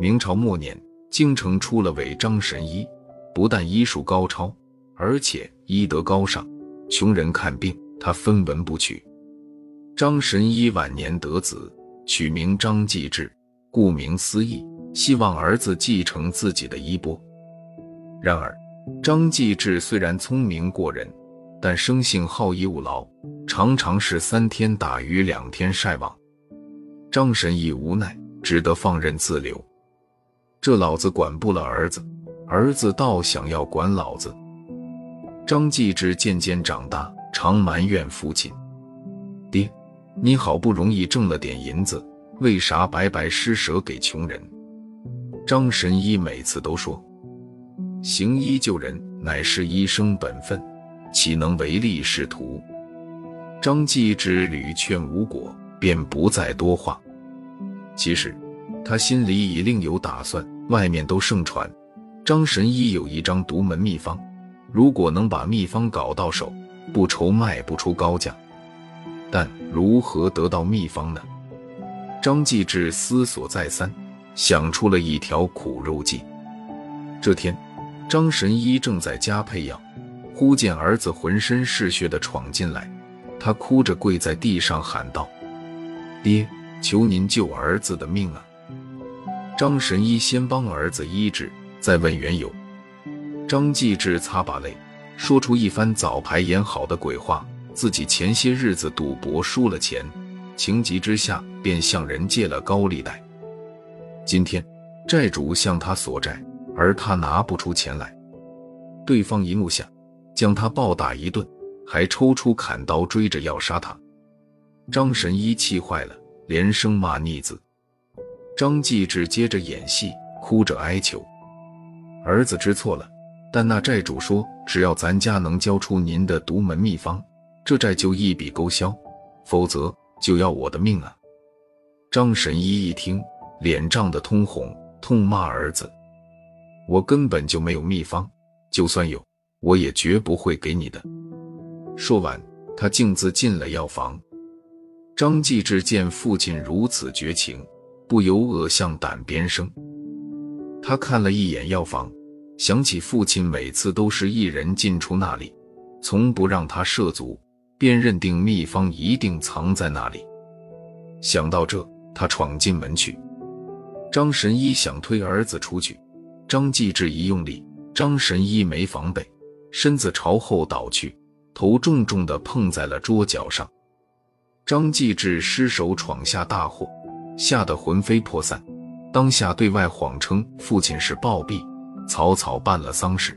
明朝末年，京城出了位张神医，不但医术高超，而且医德高尚，穷人看病他分文不取。张神医晚年得子，取名张继志，顾名思义，希望儿子继承自己的衣钵。然而，张继志虽然聪明过人，但生性好逸恶劳，常常是三天打鱼两天晒网。张神医无奈，只得放任自流。这老子管不了儿子，儿子倒想要管老子。张继之渐渐长大，常埋怨父亲：“爹，你好不容易挣了点银子，为啥白白施舍给穷人？”张神医每次都说：“行医救人乃是医生本分，岂能唯利是图？”张继之屡劝无果。便不再多话。其实，他心里已另有打算。外面都盛传，张神医有一张独门秘方，如果能把秘方搞到手，不愁卖不出高价。但如何得到秘方呢？张继志思索再三，想出了一条苦肉计。这天，张神医正在家配药，忽见儿子浑身是血的闯进来，他哭着跪在地上喊道。爹，求您救儿子的命啊！张神医先帮儿子医治，再问缘由。张继志擦把泪，说出一番早排演好的鬼话：自己前些日子赌博输了钱，情急之下便向人借了高利贷。今天债主向他索债，而他拿不出钱来，对方一怒下，将他暴打一顿，还抽出砍刀追着要杀他。张神医气坏了，连声骂逆子。张继志接着演戏，哭着哀求：“儿子知错了，但那债主说，只要咱家能交出您的独门秘方，这债就一笔勾销；否则就要我的命啊！”张神医一听，脸涨得通红，痛骂儿子：“我根本就没有秘方，就算有，我也绝不会给你的。”说完，他径自进了药房。张继志见父亲如此绝情，不由恶向胆边生。他看了一眼药房，想起父亲每次都是一人进出那里，从不让他涉足，便认定秘方一定藏在那里。想到这，他闯进门去。张神医想推儿子出去，张继志一用力，张神医没防备，身子朝后倒去，头重重地碰在了桌角上。张继志失手闯下大祸，吓得魂飞魄散，当下对外谎称父亲是暴毙，草草办了丧事。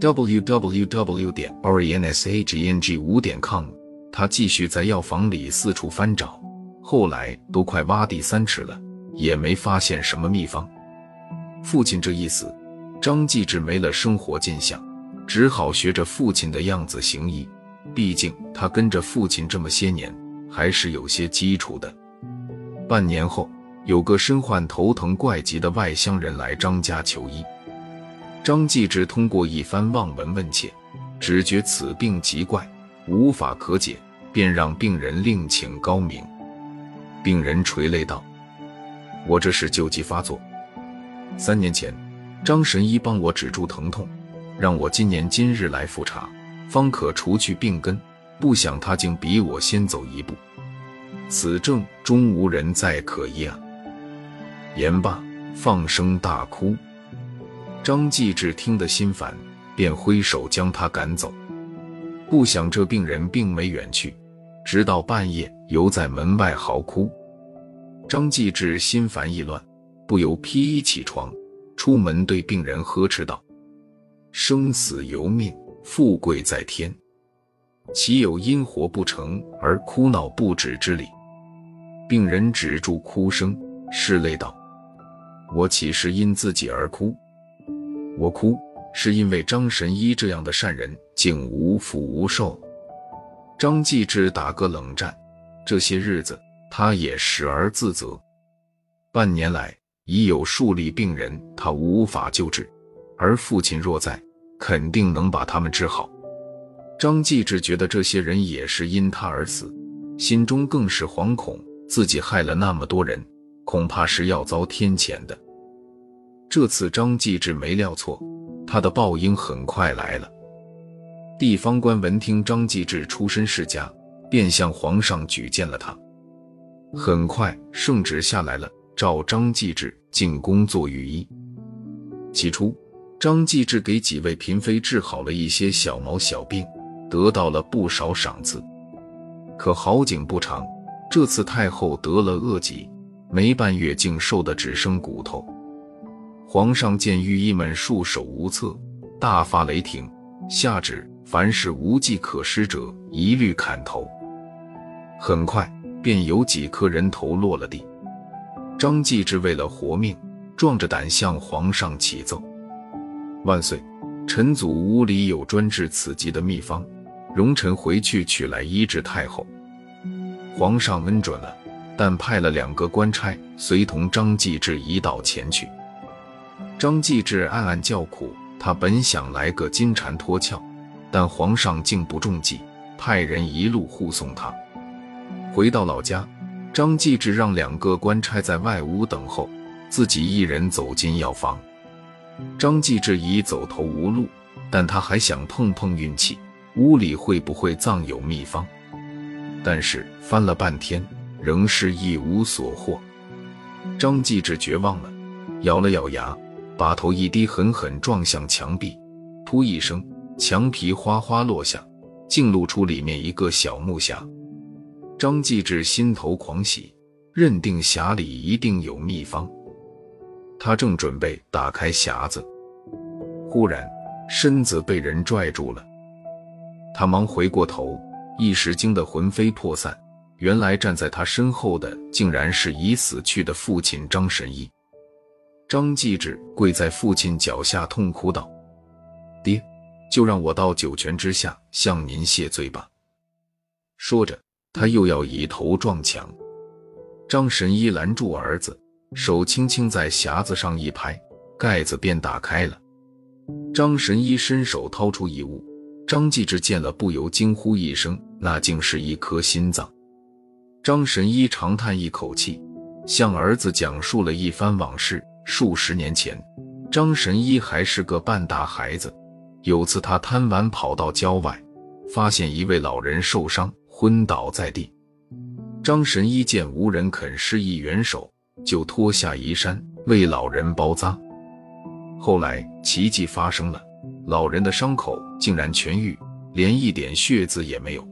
w w w 点 o r i n s h e n g 五点 com，他继续在药房里四处翻找，后来都快挖地三尺了，也没发现什么秘方。父亲这一死，张继志没了生活进项，只好学着父亲的样子行医，毕竟他跟着父亲这么些年。还是有些基础的。半年后，有个身患头疼怪疾的外乡人来张家求医。张继志通过一番望闻问切，只觉此病奇怪，无法可解，便让病人另请高明。病人垂泪道：“我这是旧疾发作。三年前，张神医帮我止住疼痛，让我今年今日来复查，方可除去病根。”不想他竟比我先走一步，此症终无人再可医啊！言罢，放声大哭。张继志听得心烦，便挥手将他赶走。不想这病人并没远去，直到半夜犹在门外嚎哭。张继志心烦意乱，不由披衣起床，出门对病人呵斥道：“生死由命，富贵在天。”岂有因活不成而哭闹不止之理？病人止住哭声，拭泪道：“我岂是因自己而哭？我哭是因为张神医这样的善人竟无福无寿。”张继志打个冷战，这些日子他也时而自责。半年来已有数例病人他无法救治，而父亲若在，肯定能把他们治好。张继志觉得这些人也是因他而死，心中更是惶恐，自己害了那么多人，恐怕是要遭天谴的。这次张继志没料错，他的报应很快来了。地方官闻听张继志出身世家，便向皇上举荐了他。很快，圣旨下来了，召张继志进宫做御医。起初，张继志给几位嫔妃治好了一些小毛小病，得到了不少赏赐。可好景不长，这次太后得了恶疾，没半月竟瘦得只剩骨头。皇上见御医们束手无策，大发雷霆，下旨凡是无计可施者，一律砍头。很快。便有几颗人头落了地。张继志为了活命，壮着胆向皇上启奏：“万岁，臣祖屋里有专治此疾的秘方，容臣回去取来医治太后。”皇上恩准了，但派了两个官差随同张继志一道前去。张继志暗暗叫苦，他本想来个金蝉脱壳，但皇上竟不中计，派人一路护送他。回到老家，张继志让两个官差在外屋等候，自己一人走进药房。张继志已走投无路，但他还想碰碰运气，屋里会不会藏有秘方？但是翻了半天，仍是一无所获。张继志绝望了，咬了咬牙，把头一低，狠狠撞向墙壁。噗一声，墙皮哗哗落下，竟露出里面一个小木匣。张继志心头狂喜，认定匣里一定有秘方。他正准备打开匣子，忽然身子被人拽住了。他忙回过头，一时惊得魂飞魄散。原来站在他身后的，竟然是已死去的父亲张神医。张继志跪在父亲脚下，痛哭道：“爹，就让我到九泉之下向您谢罪吧。”说着。他又要以头撞墙，张神医拦住儿子，手轻轻在匣子上一拍，盖子便打开了。张神医伸手掏出一物，张继志见了不由惊呼一声：“那竟是一颗心脏！”张神医长叹一口气，向儿子讲述了一番往事。数十年前，张神医还是个半大孩子，有次他贪玩跑到郊外，发现一位老人受伤。昏倒在地，张神医见无人肯施以援手，就脱下衣衫为老人包扎。后来奇迹发生了，老人的伤口竟然痊愈，连一点血渍也没有。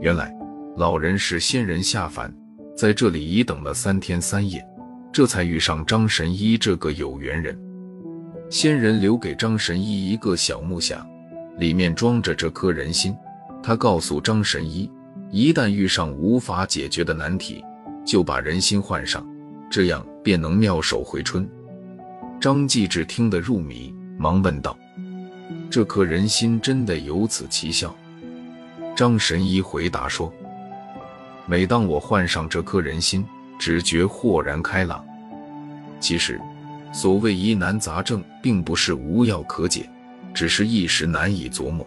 原来老人是仙人下凡，在这里已等了三天三夜，这才遇上张神医这个有缘人。仙人留给张神医一个小木匣，里面装着这颗人心。他告诉张神医，一旦遇上无法解决的难题，就把人心换上，这样便能妙手回春。张继志听得入迷，忙问道：“这颗人心真的有此奇效？”张神医回答说：“每当我换上这颗人心，只觉豁然开朗。其实，所谓疑难杂症，并不是无药可解，只是一时难以琢磨。”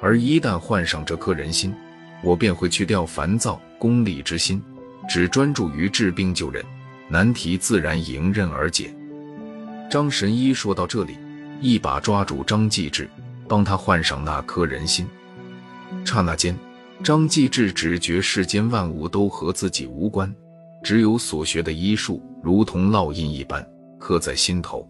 而一旦换上这颗人心，我便会去掉烦躁功利之心，只专注于治病救人，难题自然迎刃而解。张神医说到这里，一把抓住张继志，帮他换上那颗人心。刹那间，张继志只觉世间万物都和自己无关，只有所学的医术如同烙印一般刻在心头。